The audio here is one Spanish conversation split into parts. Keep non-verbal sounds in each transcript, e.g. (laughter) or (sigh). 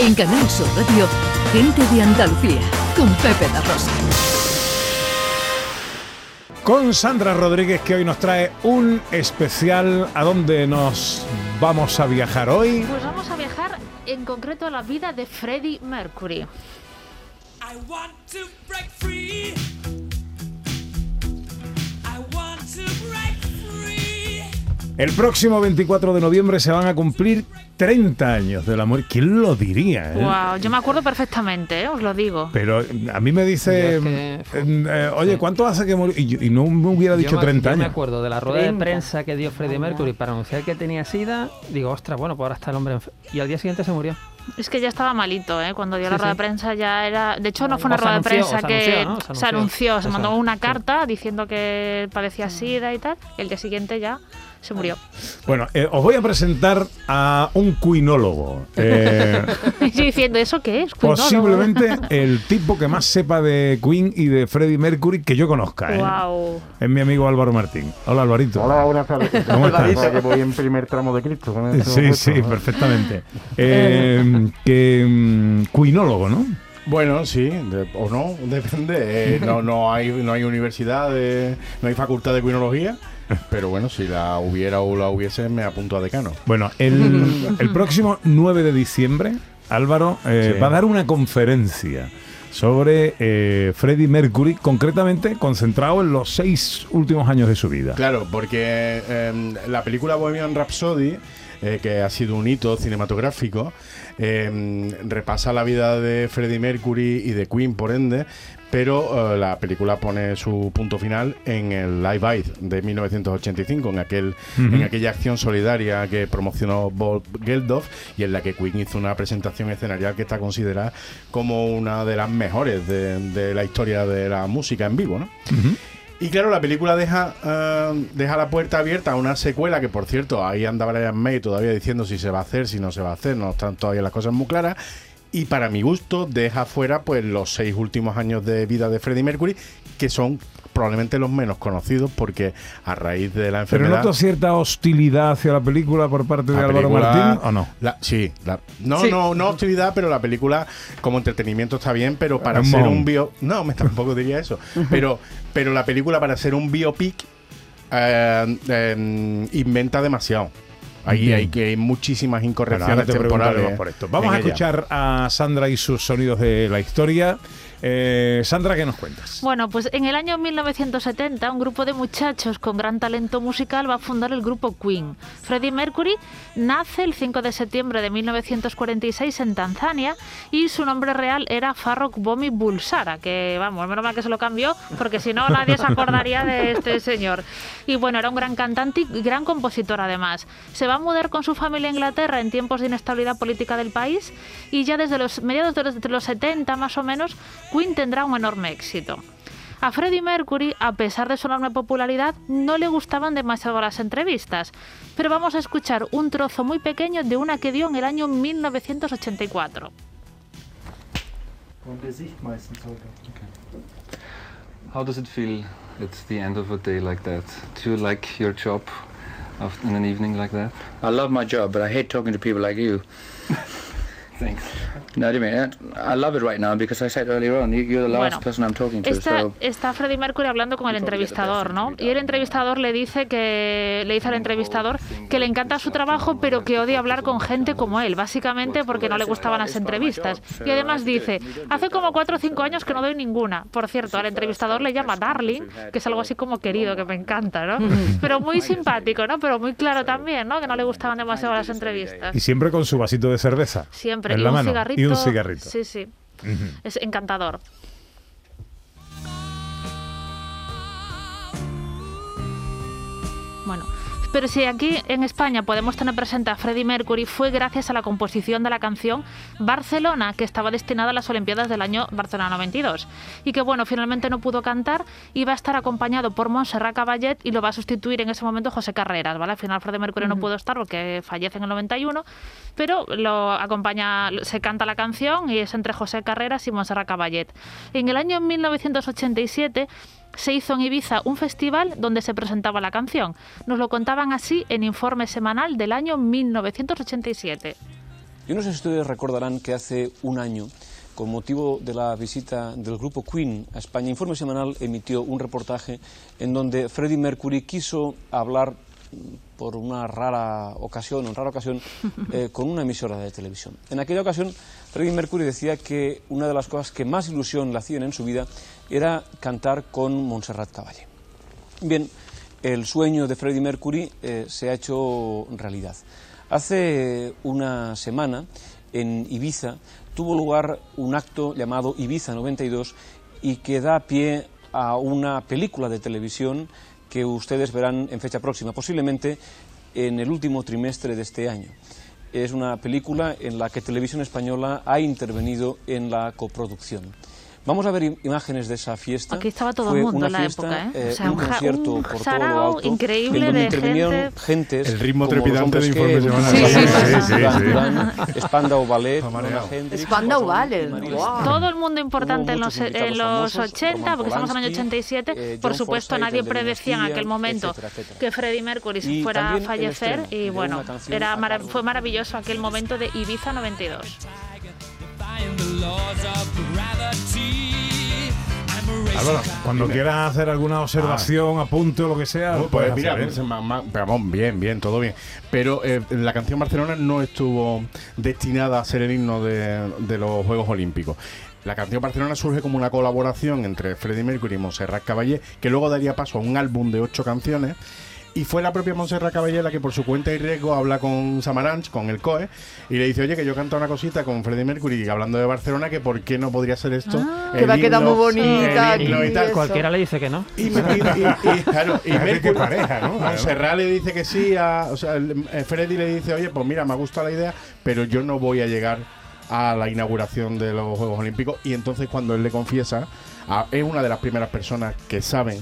En Canal Sur Radio, Gente de Andalucía, con Pepe La Rosa. Con Sandra Rodríguez que hoy nos trae un especial a donde nos vamos a viajar hoy. Pues vamos a viajar en concreto a la vida de Freddie Mercury. I want to break free. El próximo 24 de noviembre se van a cumplir 30 años de la muerte. ¿Quién lo diría? eh? Wow, yo me acuerdo perfectamente, ¿eh? os lo digo. Pero a mí me dice, es que- mm, eh, oye, ¿cuánto hace que murió? Y, y no me hubiera dicho Yo me- 30 yo me años. acuerdo de la rueda de prensa que dio Freddie Mercury para anunciar que tenía SIDA. Digo, ostras, bueno, pues ahora está el hombre Y al día siguiente se murió. Es que ya estaba malito, ¿eh? Cuando dio la Sí, rueda sí. de prensa ya era... De hecho, no fue una rueda de prensa o se que anunció, ¿no? Se se anunció. se mandó una carta diciendo que padecía sida y tal, y el día siguiente ya se murió. Bueno, eh, os voy a presentar a un cuinólogo. Eh, (laughs) yo diciendo, ¿eso qué es? Cuinólogo? posiblemente el tipo que más sepa de Queen y de Freddie Mercury que yo conozca. ¿eh? Wow. Es mi amigo Álvaro Martín. Hola, Alvarito. Hola, buenas tardes. ¿Cómo estás? Que voy en primer tramo de Cristo. con Sí, sí, ¿no? perfectamente. Eh, que mm, cuinólogo, ¿no? Bueno, sí, de- o no, (laughs) depende. Eh, no, no, hay, no hay universidad, de- no hay facultad de cuinología, pero bueno, si la hubiera o la hubiese, me apunto a decano. Bueno, el, el próximo 9 de diciembre, Álvaro eh, Sí. va a dar una conferencia sobre eh, Freddie Mercury, concretamente concentrado en los seis últimos años de su vida. Claro, porque eh, la película Bohemian Rhapsody, eh, que ha sido un hito cinematográfico, eh, repasa la vida de Freddie Mercury y de Queen, por ende, pero eh, la película pone su punto final en el Live Aid de 1985, en, aquel, en aquella acción solidaria que promocionó Bob Geldof y en la que Queen hizo una presentación escenarial que está considerada como una de las mejores de, de la historia de la música en vivo, ¿no? Y claro, la película deja, eh, deja la puerta abierta a una secuela que, por cierto, ahí anda Brian May todavía diciendo si se va a hacer, si no se va a hacer, no están todavía las cosas muy claras. Y para mi gusto, deja fuera pues los seis últimos años de vida de Freddie Mercury, que son probablemente los menos conocidos, porque a raíz de la Pero enfermedad. noto cierta hostilidad hacia la película por parte de Álvaro película- Martín, ¿o no? la- sí, la- no, Sí. no, no hostilidad, pero la película como entretenimiento está bien, pero para ser un bio, no, me tampoco diría eso, pero, pero la película para ser un biopic eh, eh, inventa demasiado. Ahí Bien. hay que hay muchísimas incorrecciones te temporales. preguntaremos por esto. Vamos a escuchar a Sandra y sus sonidos de la historia. Eh, Sandra, ¿qué nos cuentas? Bueno, pues en el año 1970 un grupo de muchachos con gran talento musical va a fundar el grupo Queen. Freddie Mercury nace el 5 de septiembre de 1946 en Tanzania y su nombre real era Farrokh Bomi Bulsara, que vamos, menos mal que se lo cambió porque si no nadie se acordaría de este señor. Y bueno, era un gran cantante y gran compositor además. Se va a mudar con su familia a Inglaterra en tiempos de inestabilidad política del país y ya desde los mediados de los, de los 70 más o menos, Queen tendrá un enorme éxito. A Freddie Mercury, a pesar de su enorme popularidad, no le gustaban demasiado las entrevistas, pero vamos a escuchar un trozo muy pequeño de una que dio en el año 1984. How does it feel at the end of a day like that? Do you like your job in an evening like that? I love my job, but I hate talking to people like you. (laughs) Thanks. No, I mean, I love it right now because I said earlier on, you- you're the last Bueno, person I'm talking to. Está, So está Freddie Mercury hablando con el entrevistador, ¿no? Y el entrevistador le dice que le dice al entrevistador que le encanta su trabajo, pero que odia hablar con gente como él, básicamente porque no le gustaban las entrevistas. Y además dice, hace como cuatro o cinco años que no doy ninguna. Por cierto, al entrevistador le llama Darling, que es algo así como querido, que me encanta, ¿no? (laughs) Pero muy simpático, ¿no? Pero muy claro también, ¿no? Que no le gustaban demasiado las entrevistas. Y siempre con su vasito de cerveza. Siempre. En y la un mano. cigarrito. Y un cigarrito. Sí, sí. Es encantador. Bueno, pero si aquí en España podemos tener presente a Freddie Mercury, fue gracias a la composición de la canción Barcelona, que estaba destinada a las Olimpiadas del año Barcelona 92. Y que, bueno, finalmente no pudo cantar y va a estar acompañado por Montserrat Caballet y lo va a sustituir en ese momento José Carreras, ¿vale? Al final Freddie Mercury no pudo estar porque fallece en el 91, pero lo acompaña, se canta la canción y es entre José Carreras y Montserrat Caballet. En el año 1987 se hizo en Ibiza un festival donde se presentaba la canción. Nos lo contaban así en informe semanal del año 1987. Yo no sé si ustedes recordarán que hace un año, con motivo de la visita del grupo Queen a España, Informe Semanal emitió un reportaje en donde Freddie Mercury quiso hablar por una rara ocasión, en rara ocasión, eh, (laughs) con una emisora de televisión. En aquella ocasión, Freddie Mercury decía que una de las cosas que más ilusión le hacían en su vida era cantar con Montserrat Caballé. Bien, el sueño de Freddie Mercury eh, se ha hecho realidad. Hace una semana, en Ibiza, tuvo lugar un acto llamado Ibiza 92 y que da pie a una película de televisión que ustedes verán en fecha próxima, posiblemente en el último trimestre de este año. Es una película en la que Televisión Española ha intervenido en la coproducción. Vamos a ver im- imágenes de esa fiesta. Aquí estaba todo Fue el mundo una en la fiesta, época, ¿eh? eh, O sea, un concierto un por todo lo alto, increíble en donde de intervinieron gente. gentes El ritmo trepidante de que Informe Semanal. Sí, sí, sí, sí, Duran sí. Spandau Ballet. Hendrix, Spandau Ballet. Todo el mundo importante en los, invitados en los famosos, 80, Roman porque estamos en el año Polanski, 87. eh, Por supuesto, Forsythe, nadie de predecía en aquel momento etcétera, etcétera. que Freddie Mercury Y fuera a fallecer. Y de bueno, era fue maravilloso aquel momento de Ibiza 92. Álvaro, cuando quieras hacer alguna observación, apunte o lo que sea, Pues, puedes mira, hacer, ¿eh? pues, vamos, bien, bien, todo bien. Pero eh, la canción Barcelona no estuvo destinada a ser el himno de, de los Juegos Olímpicos. La canción Barcelona surge como una colaboración entre Freddie Mercury y Montserrat Caballé, que luego daría paso a un álbum de ocho canciones. Y fue la propia Montserrat Caballé la que por su cuenta y riesgo habla con Samaranch, con el COE, y le dice, oye, que yo canto una cosita con Freddie Mercury hablando de Barcelona, que por qué no podría ser esto. Ah. el Que va a quedar muy bonita el himno aquí, y tal. Cualquiera le dice que no. Y, y- y- y- claro, y Mercury, pareja, ¿no? (laughs) Montserrat le dice que sí, a, o sea, el- eh, Freddy le dice, oye, pues mira, me ha gustado la idea, pero yo no voy a llegar a la inauguración de los Juegos Olímpicos. Y entonces cuando él le confiesa, a- es una de las primeras personas que saben,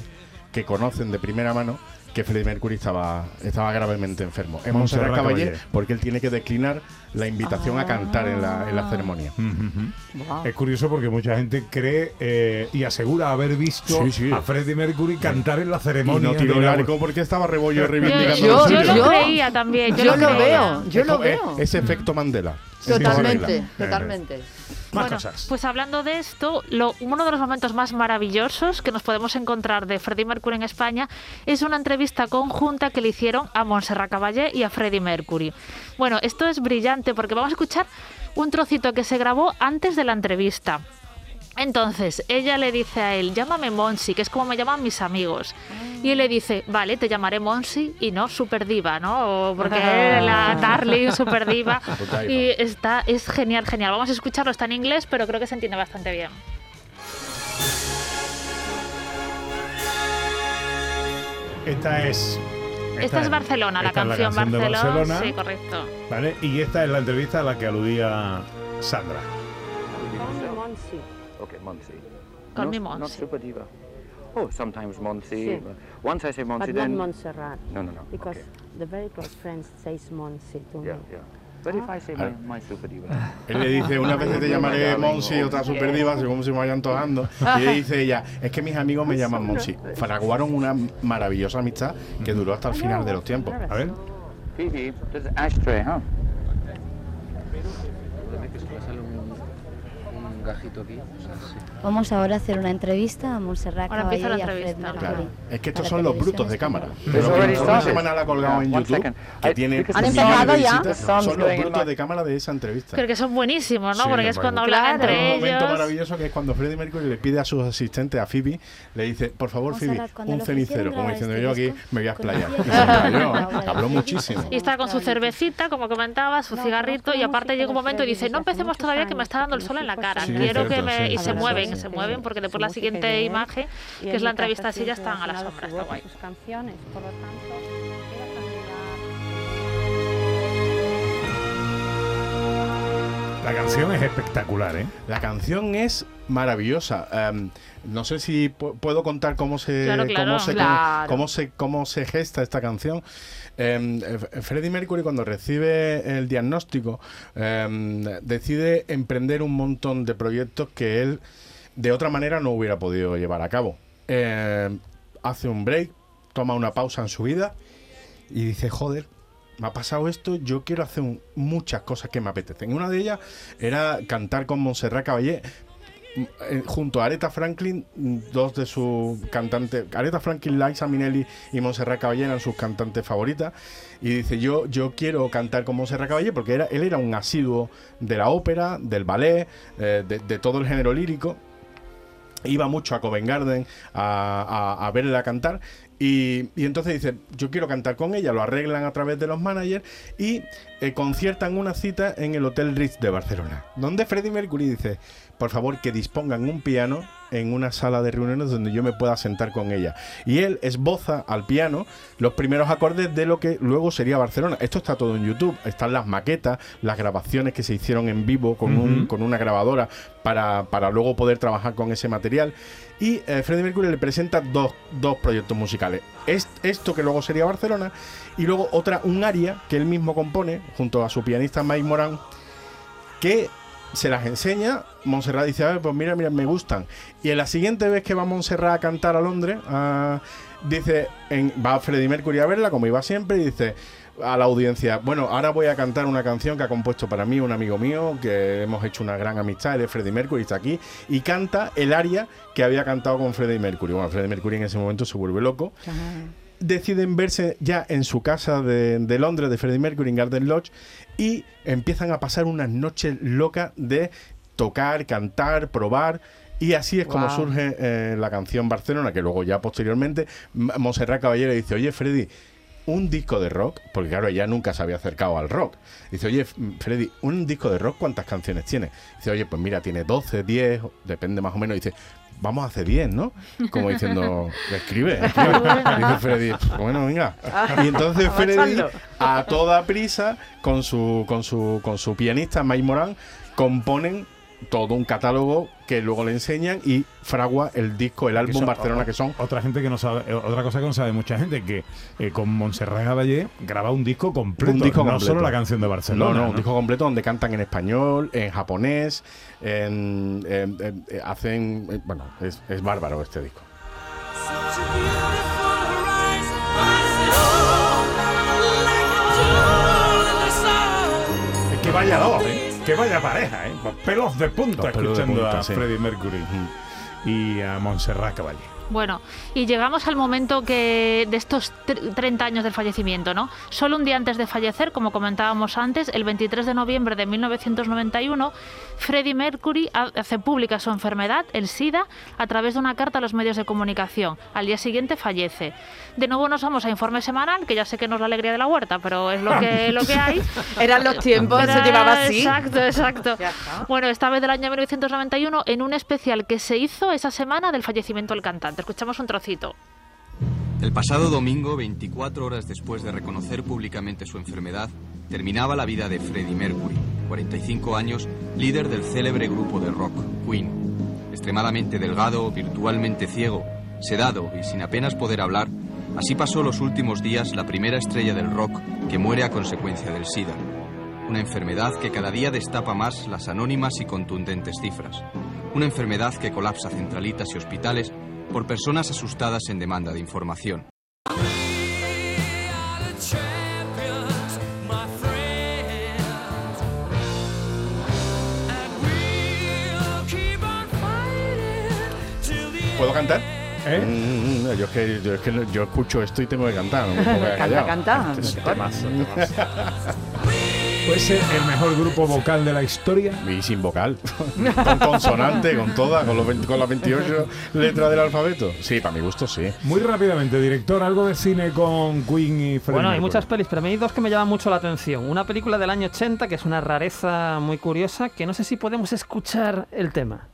que conocen de primera mano, que Freddie Mercury estaba, estaba gravemente enfermo. Es Montserrat Montserrat Caballé, Caballé. porque él tiene que declinar la invitación a cantar en la, en la ceremonia. Ujú, ujú. Wow. Es curioso porque mucha gente cree eh, y asegura haber visto Sí, sí. a Freddie Mercury cantar en la Y ceremonia. no tiró el arco porque estaba rebollo Yo, reivindicando Yo- lo yo suyo. lo yo- creía también. Yo, Yo lo creía. veo, yo Es lo veo. Ese efecto Mandela. Totalmente, totalmente. Más Bueno, cosas. pues hablando de esto, lo- uno de los momentos más maravillosos que nos podemos encontrar de Freddie Mercury en España es una entrevista conjunta que le hicieron a Montserrat Caballé y a Freddie Mercury. Bueno, esto es brillante porque vamos a escuchar un trocito que se grabó antes de la entrevista. Entonces, ella le dice a él, llámame Monsi, que es como me llaman mis amigos. Y él le dice, vale, te llamaré Monsi y no Super Diva, ¿no? Porque (laughs) la Darling, Super Diva. (laughs) Y está, es genial, genial. Vamos a escucharlo, está en inglés, pero creo que se entiende bastante bien. Esta es. Esta es Barcelona, la canción, de Barcelona. Barcelona, Sí, correcto. ¿vale? Y esta es la entrevista a la que aludía Sandra. Okay, Monty. Call not, me Not Monty. super diva. Oh, sometimes Monty. Sí. Once I say Monty, But not then Montserrat. no, no, no. Because okay. the very close friends says Monsi to Yeah, me. yeah. But if I say my, my super diva, Él le dice, una vez te llamaré (laughs) Monsi, otra super diva, según se me vayan tojando. Y le dice ella, es que mis amigos me llaman Monsi. Fraguaron una maravillosa amistad que duró hasta el final de los tiempos. A ver. Phoebe, there's ashtray, huh? un gajito aquí. O sea, sí. Vamos ahora a hacer una entrevista a Montserrat Ahora empieza Caballé la y a Fred. Mercury. Claro. Es que estos son los brutos de cámara. española. Pero que una semana la ha colgado en YouTube, que tiene ¿Han empezado ya? son los going brutos de cámara de esa entrevista. Creo que son buenísimos, ¿no? Sí, Porque es cuando hablan Claro. Hay un entre momento ellos. maravilloso que es cuando Freddie Mercury le pide a sus asistentes, a Phoebe, le dice, por favor, Phoebe, un cenicero. Como diciendo, este yo aquí disco, me voy a explayar. (laughs) Habló muchísimo. Y está con su cervecita, como comentaba, su cigarrito, y aparte llega un momento y dice, no empecemos todavía que me está dando el sol en la cara. sí, Quiero que me... sí, Y se mueven, se mueven, porque después la siguiente imagen, que es la entrevista, así ya están a la sombra, está guay. sus canciones, por lo tanto, La canción es espectacular, ¿eh? La canción es maravillosa. Em, no sé si pu- puedo contar cómo se, Claro, claro. cómo se, Claro. cómo se, cómo se gesta esta canción. Eh, Freddie Mercury cuando recibe el diagnóstico em, decide emprender un montón de proyectos que él de otra manera no hubiera podido llevar a cabo. Hace un break, toma una pausa en su vida y dice, joder, me ha pasado esto, yo quiero hacer muchas cosas que me apetecen. Una de ellas era cantar con Montserrat Caballé mm, eh, junto a Aretha Franklin, mm, dos de sus cantantes, Aretha Franklin, Liza Minnelli y Montserrat Caballé eran sus cantantes favoritas. Y dice, yo, yo quiero cantar con Montserrat Caballé porque él era un asiduo de la ópera, del ballet, eh, de, todo el género lírico iba mucho a Covent Garden a verla cantar y, y entonces dice, yo quiero cantar con ella, lo arreglan a través de los managers y eh, conciertan una cita en el Hotel Ritz de Barcelona, donde Freddie Mercury dice, por favor que dispongan un piano en una sala de reuniones donde yo me pueda sentar con ella. Y él esboza al piano los primeros acordes de lo que luego sería Barcelona. Esto está todo en YouTube, están las maquetas, las grabaciones que se hicieron en vivo con, un- Ujú. con una grabadora para, para luego poder trabajar con ese material. Y eh, Freddie Mercury le presenta dos, dos proyectos musicales. Es, esto que luego sería Barcelona y luego otra, un aria que él mismo compone junto a su pianista Mike Moran que se las enseña. Montserrat dice, a ver, pues mira, mira, me gustan. Y en la siguiente vez que va Montserrat a cantar a Londres, ah, dice, en- va Freddie Mercury a verla, como iba siempre, y dice a la audiencia, bueno, ahora voy a cantar una canción que ha compuesto para mí un amigo mío, que hemos hecho una gran amistad, él es Freddie Mercury, está aquí, y canta el aria que había cantado con Freddie Mercury. Bueno, Freddie Mercury en ese momento se vuelve loco deciden verse ya en su casa de, de Londres, de Freddie Mercury, en Garden Lodge, y empiezan a pasar unas noches locas de tocar, cantar, probar. Y así es como surge eh, la canción Barcelona, que luego ya posteriormente M- Montserrat Caballero dice, oye Freddy, un disco de rock, porque claro, ella nunca se había acercado al rock. Dice, oye, Freddy, un disco de rock, ¿cuántas canciones tiene? Dice, oye, pues mira, tiene 12, 10, depende más o menos. Dice, vamos a hacer 10, ¿no? Como diciendo, escribe, (laughs) escribe. Dice Freddy, bueno, venga. Y entonces Freddy, a toda prisa, con su, con su, con su pianista Mike Moran, componen todo un catálogo que luego le enseñan y fragua el disco, el Que álbum son- Barcelona, que son otra gente que no sabe eh, otra cosa que no sabe mucha gente que eh, con Montserrat Caballé graba un disco completo un disco no completo. solo la canción de Barcelona No, no, un disco completo donde cantan en español, en japonés, en, en- en- hacen... eh, bueno, es, es bárbaro este disco. Es que vaya dos. Que vaya pareja, ¿eh? Pelos de punta Los pelos de escuchando punta, a sí. Freddie Mercury y a Montserrat Caballé. Bueno, y llegamos al momento que de estos tr- 30 años del fallecimiento, ¿no? Solo un día antes de fallecer, como comentábamos antes, el 23 de noviembre de 1991, Freddie Mercury ha- hace pública su enfermedad, el SIDA, a través de una carta a los medios de comunicación. Al día siguiente fallece. De nuevo nos vamos a Informe Semanal, que ya sé que no es la alegría de la huerta, pero es lo que, lo que hay. (laughs) Eran los tiempos, Era- se llevaba así. Exacto, exacto. Bueno, esta vez del año 1991, en un especial que se hizo esa semana del fallecimiento del cantante. Escuchamos un trocito. El pasado domingo, 24 horas después de reconocer públicamente su enfermedad, terminaba la vida de Freddie Mercury, 45 años, líder del célebre grupo de rock, Queen. Extremadamente delgado, virtualmente ciego, sedado y sin apenas poder hablar, así pasó los últimos días la primera estrella del rock que muere a consecuencia del SIDA. Una enfermedad que cada día destapa más las anónimas y contundentes cifras. Una enfermedad que colapsa centralitas y hospitales por personas asustadas en demanda de información. ¿Puedo cantar? ¿Eh? Mm, mm, yo, es que, yo, es que yo escucho esto y tengo que cantar. No me (laughs) puedo quedar Canta, canta. Este es temazo, (laughs) ser el mejor grupo vocal de la historia. Y sin vocal. con consonante, con toda, con, los 20 con las 28 letras del alfabeto. Sí, para mi gusto sí. Muy rápidamente, director, algo de cine con Queen y Freddie Bueno, hay muchas pelis, pero a mí hay dos que me llaman mucho la atención. Una película del año 80, que es una rareza muy curiosa, que no sé si podemos escuchar el tema.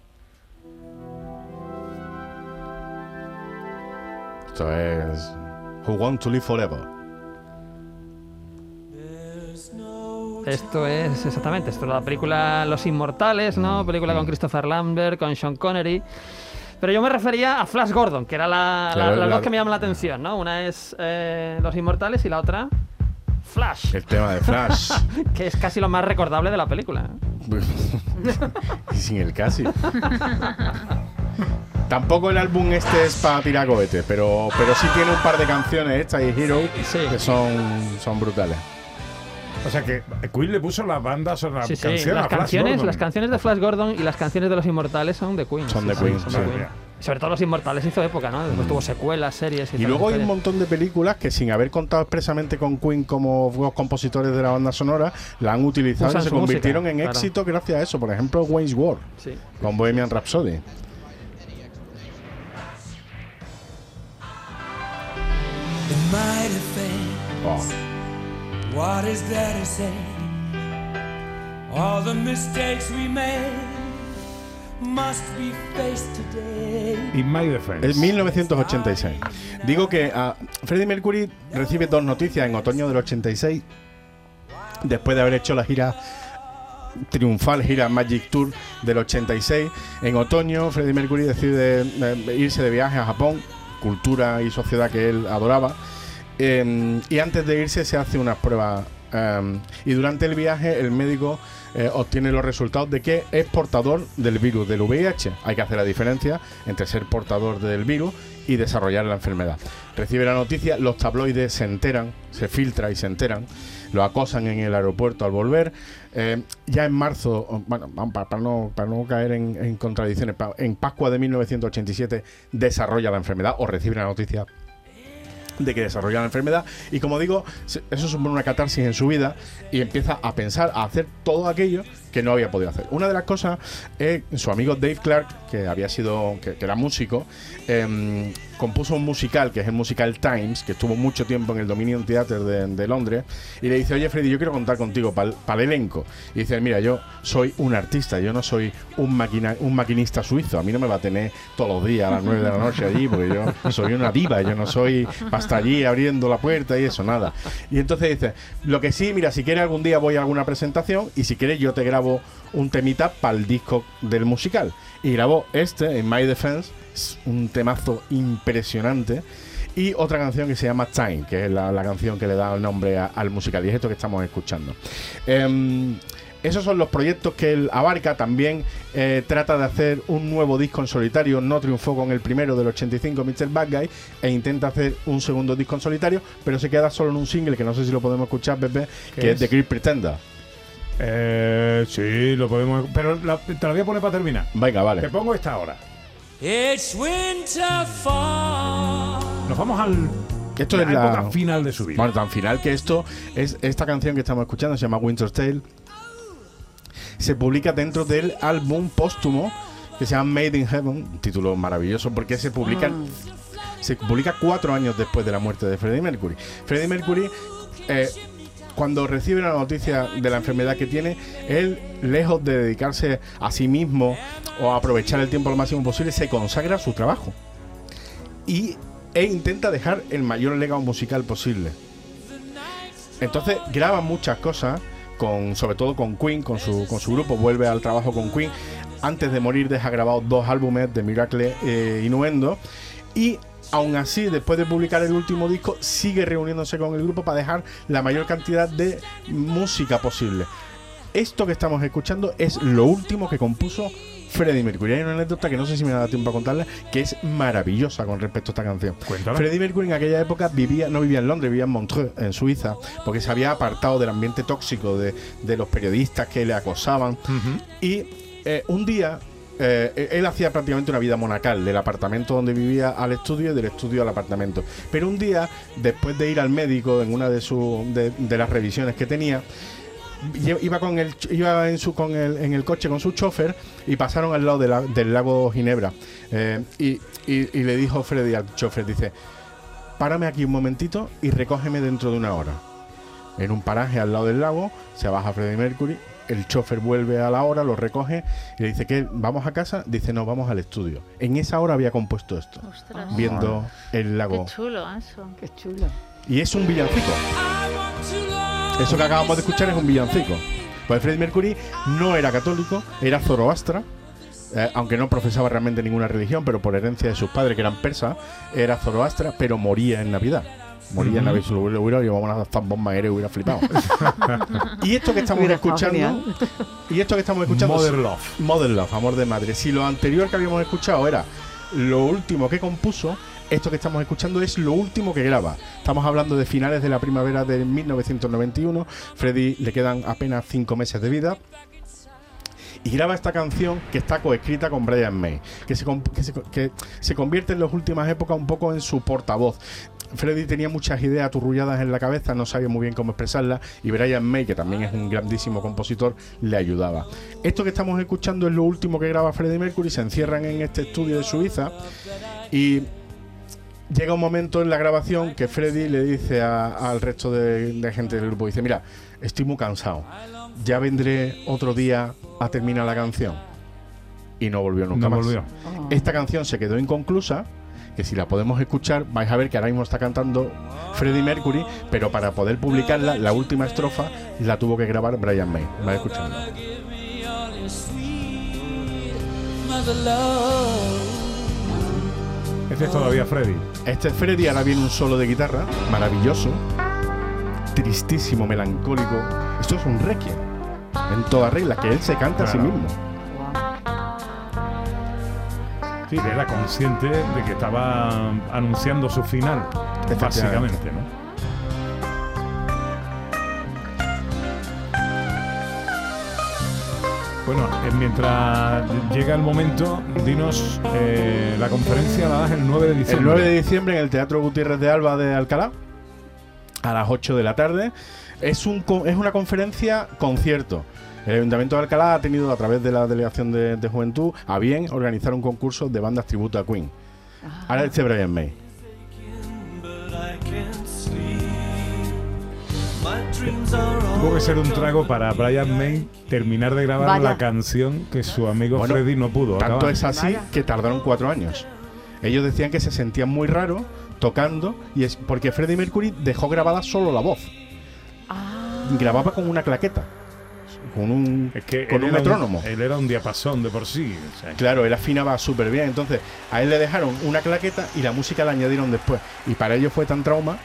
Esto es Who Want to Live Forever. Esto es exactamente, esto es la película Los Inmortales, ¿no? Película con Christopher Lambert, con Sean Connery. Pero yo me refería a Flash Gordon, que era la, Claro, dos que me llaman la atención, ¿no? Una es eh, Los Inmortales y la otra Flash, El tema de Flash. (laughs) que es casi lo más recordable de la película. y (laughs) sin el casi. Tampoco el álbum este es para tirar cohetes, pero, pero sí tiene un par de canciones, esta y Hero, que son, son brutales. O sea que Queen le puso las bandas o las Sí, sí, canciones las canciones, Gordon. las canciones de Flash Gordon y las canciones de los Inmortales son de Queen. Son de sí, Queen, son sí. de Queen. Sobre todo los Inmortales hizo época, ¿no? Después tuvo secuelas, series y Y luego hay un montón de películas que sin haber contado expresamente con Queen como compositores de la banda sonora, la han utilizado Usan y se música, convirtieron en claro. éxito gracias a eso. Por ejemplo, Wayne's World Sí. con Bohemian Rhapsody. Oh. What is there to say? All the mistakes we made must be faced today. In My Defense. Es 1986. Digo que ah, Freddie Mercury recibe dos noticias en otoño del 86, después de haber hecho la gira triunfal gira Magic Tour del 86. En otoño, Freddie Mercury decide eh, irse de viaje a Japón, cultura y sociedad que él adoraba. Eh, y antes de irse se hace unas pruebas. eh, y durante el viaje el médico eh, obtiene los resultados de que es portador del virus del VIH. Hay que hacer la diferencia entre ser portador del virus y desarrollar la enfermedad. Recibe la noticia, los tabloides se enteran, se filtra y se enteran, lo acosan en el aeropuerto al volver. Eh, ya en marzo, bueno, para, no, para no caer en, contradicciones, en Pascua de 1987 desarrolla la enfermedad o recibe la noticia de que desarrolla la enfermedad y como digo, eso supone una catarsis en su vida y empieza a pensar, a hacer todo aquello que no había podido hacer. Una de las cosas es su amigo Dave Clark, que había sido, que, era músico, em, compuso un musical, que es el musical Times, que estuvo mucho tiempo en el Dominion Theatre de, de Londres, y le dice, oye Freddy, yo quiero contar contigo para el elenco. Y dice, mira, yo soy un artista, yo no soy un, maquina, un maquinista suizo, a mí no me va a tener todos los días a las 9 de la noche allí, porque yo soy una diva, yo no soy hasta allí abriendo la puerta y eso, nada. Y entonces dice, lo que sí, mira, si quieres algún día voy a alguna presentación y si quieres yo te grabo un temita para el disco del musical. Y grabó este, en My Defense, es un temazo impresionante. Y otra canción que se llama Time, que es la, canción que le da el nombre al musical. Y es esto que estamos escuchando. Em, esos son los proyectos que él abarca. También eh, trata de hacer un nuevo disco en solitario. No triunfó con el primero del 85, Mr. Bad Guy. E intenta hacer un segundo disco en solitario. Pero se queda solo en un single que no sé si lo podemos escuchar, Pepe. ¿Qué Que es es? The Great Pretender. Eh, sí, lo podemos. Pero la- te la voy a poner para terminar. Venga, Te vale. pongo esta ahora. It's winter fall. Nos vamos al. Esto la es la época final de su vida. Bueno, tan final que esto es esta canción que estamos escuchando se llama Winter's Tale. Se publica dentro del álbum póstumo que se llama Made in Heaven, un título maravilloso porque se publica se publica cuatro años después de la muerte de Freddie Mercury. Freddie Mercury eh, cuando recibe la noticia de la enfermedad que tiene, él, lejos de dedicarse a sí mismo o a aprovechar el tiempo lo máximo posible, se consagra a su trabajo. Y, e intenta dejar el mayor legado musical posible. Entonces graba muchas cosas, con, sobre todo con Queen, con su, con su grupo, vuelve al trabajo con Queen. Antes de morir deja grabados dos álbumes de Miracle eh, Innuendo. Y aún así, después de publicar el último disco, sigue reuniéndose con el grupo para dejar la mayor cantidad de música posible. Esto que estamos escuchando es lo último que compuso Freddie Mercury. Hay una anécdota que no sé si me da tiempo a contarla, que es maravillosa con respecto a esta canción. Cuéntala. Freddie Mercury en aquella época vivía, no vivía en Londres, vivía en Montreux, en Suiza, porque se había apartado del ambiente tóxico de, de los periodistas que le acosaban. Y eh, un día eh, él hacía prácticamente una vida monacal, del apartamento donde vivía al estudio y del estudio al apartamento. Pero un día, después de ir al médico en una de, su, de, de las revisiones que tenía, iba con el iba en su con el, en el coche con su chofer y pasaron al lado de la- del lago Ginebra Eh, y, y- y le dijo Freddy al chofer dice párame aquí un momentito y recógeme dentro de una hora en un paraje al lado del lago se baja Freddie Mercury el chofer vuelve a la hora, lo recoge y le dice que vamos a casa, dice no, vamos al estudio. En esa hora había compuesto esto, Ostras. viendo el Qué lago. chulo eso. Qué chulo. Y es un villancico. Eso que acabamos de escuchar es un villancico. Pues Freddie Mercury no era católico, era zoroastra, eh, aunque no profesaba realmente ninguna religión, pero por herencia de sus padres, que eran persas, era zoroastra, pero moría en Navidad. Moría en. Navidad, si lo hubiera, llevado una zambomba aérea y hubiera flipado. (laughs) y esto que estamos Hubiera escuchando, y esto que estamos escuchando, Mother Love. Mother Love, amor de madre. Si lo anterior que habíamos escuchado era lo último que compuso, Esto que estamos escuchando es lo último que graba. Estamos hablando de finales de la primavera de 1991. Freddy le quedan apenas cinco meses de vida y graba esta canción que está coescrita con Brian May, que se convierte en las últimas épocas un poco en su portavoz. Freddy tenía muchas ideas aturrulladas en la cabeza, no sabía muy bien cómo expresarlas y Brian May, que también es un grandísimo compositor, le ayudaba. Esto que estamos escuchando es lo último que graba Freddie Mercury, se encierran en este estudio de Suiza y llega un momento en la grabación que Freddy le dice a- al resto de, de gente del grupo, dice, mira, estoy muy cansado, ya vendré otro día a terminar la canción. Y no volvió nunca No más. volvió. Esta canción se quedó inconclusa, que si la podemos escuchar vais a ver que ahora mismo está cantando Freddie Mercury, pero para poder publicarla, la última estrofa la tuvo que grabar Brian May. Vais escuchando. Este es todavía Freddy. Este es Freddy, ahora viene un solo de guitarra, maravilloso, tristísimo, melancólico. Esto es un requiem, en toda regla, que él se canta a sí mismo. Sí, era consciente de que estaba anunciando su final, básicamente, ¿no? Bueno, eh, mientras llega el momento, dinos, eh, la conferencia la das el 9 de diciembre. El 9 de diciembre en el Teatro Gutiérrez de Alba de Alcalá, a las 8 de la tarde. Es, un, co- es una conferencia concierto. El Ayuntamiento de Alcalá ha tenido, a través de la Delegación de, de Juventud, a bien organizar un concurso de bandas tributo a Queen. Ahora este Brian May. My dreams are all Tuvo que ser un trago para Brian May terminar de grabar Vaya. la canción que su amigo Bueno, Freddy no pudo. Tanto acabar. es así que tardaron cuatro años. Ellos decían que se sentían muy raros tocando y es porque Freddie Mercury dejó grabada solo la voz. Grababa con una claqueta, con un, que con él un metrónomo. él era un diapasón de por sí. o sea, Claro, él afinaba súper bien. Entonces, a él le dejaron una claqueta y la música la añadieron después. Y para ellos fue tan trauma.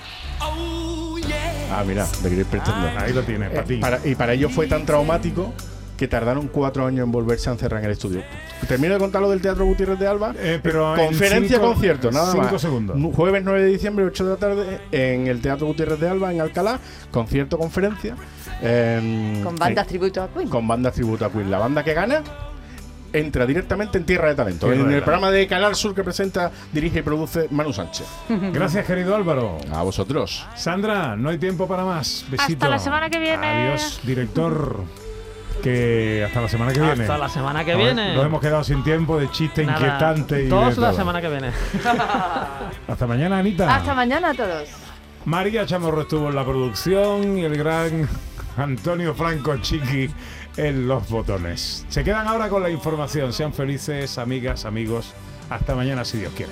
Ah, mira, le queréis prestando. Ahí lo tienes, para ti. Para- y para ellos fue tan traumático que tardaron cuatro años en volverse a encerrar en el estudio. Termino de contar lo del Teatro Gutiérrez de Alba. Eh, pero Conferencia cinco- concierto, nada cinco más. segundos. Jueves 9 de diciembre, 8 de la tarde, en el Teatro Gutiérrez de Alba, en Alcalá. Concierto, conferencia. em, Con bandas eh, tributo a Queen. con bandas tributo a Queen. La banda que gana entra directamente en Tierra de Talento. Tierra en de el programa de Canal Sur que presenta, dirige y produce Manu Sánchez. (laughs) Gracias, querido Álvaro. A vosotros. Sandra, no hay tiempo para más. Besito. Hasta la semana que viene. Adiós, director. Que hasta la semana que viene. Hasta la semana que Nos- viene. Nos hemos quedado sin tiempo de chiste Nada, inquietante. y Todos de la todo. semana que viene. (laughs) Hasta mañana, Anita. Hasta mañana a todos. María Chamorro estuvo en la producción y el gran Antonio Franco Chiqui en los botones. Se quedan ahora con la información. Sean felices, amigas, amigos. Hasta mañana, si Dios quiere.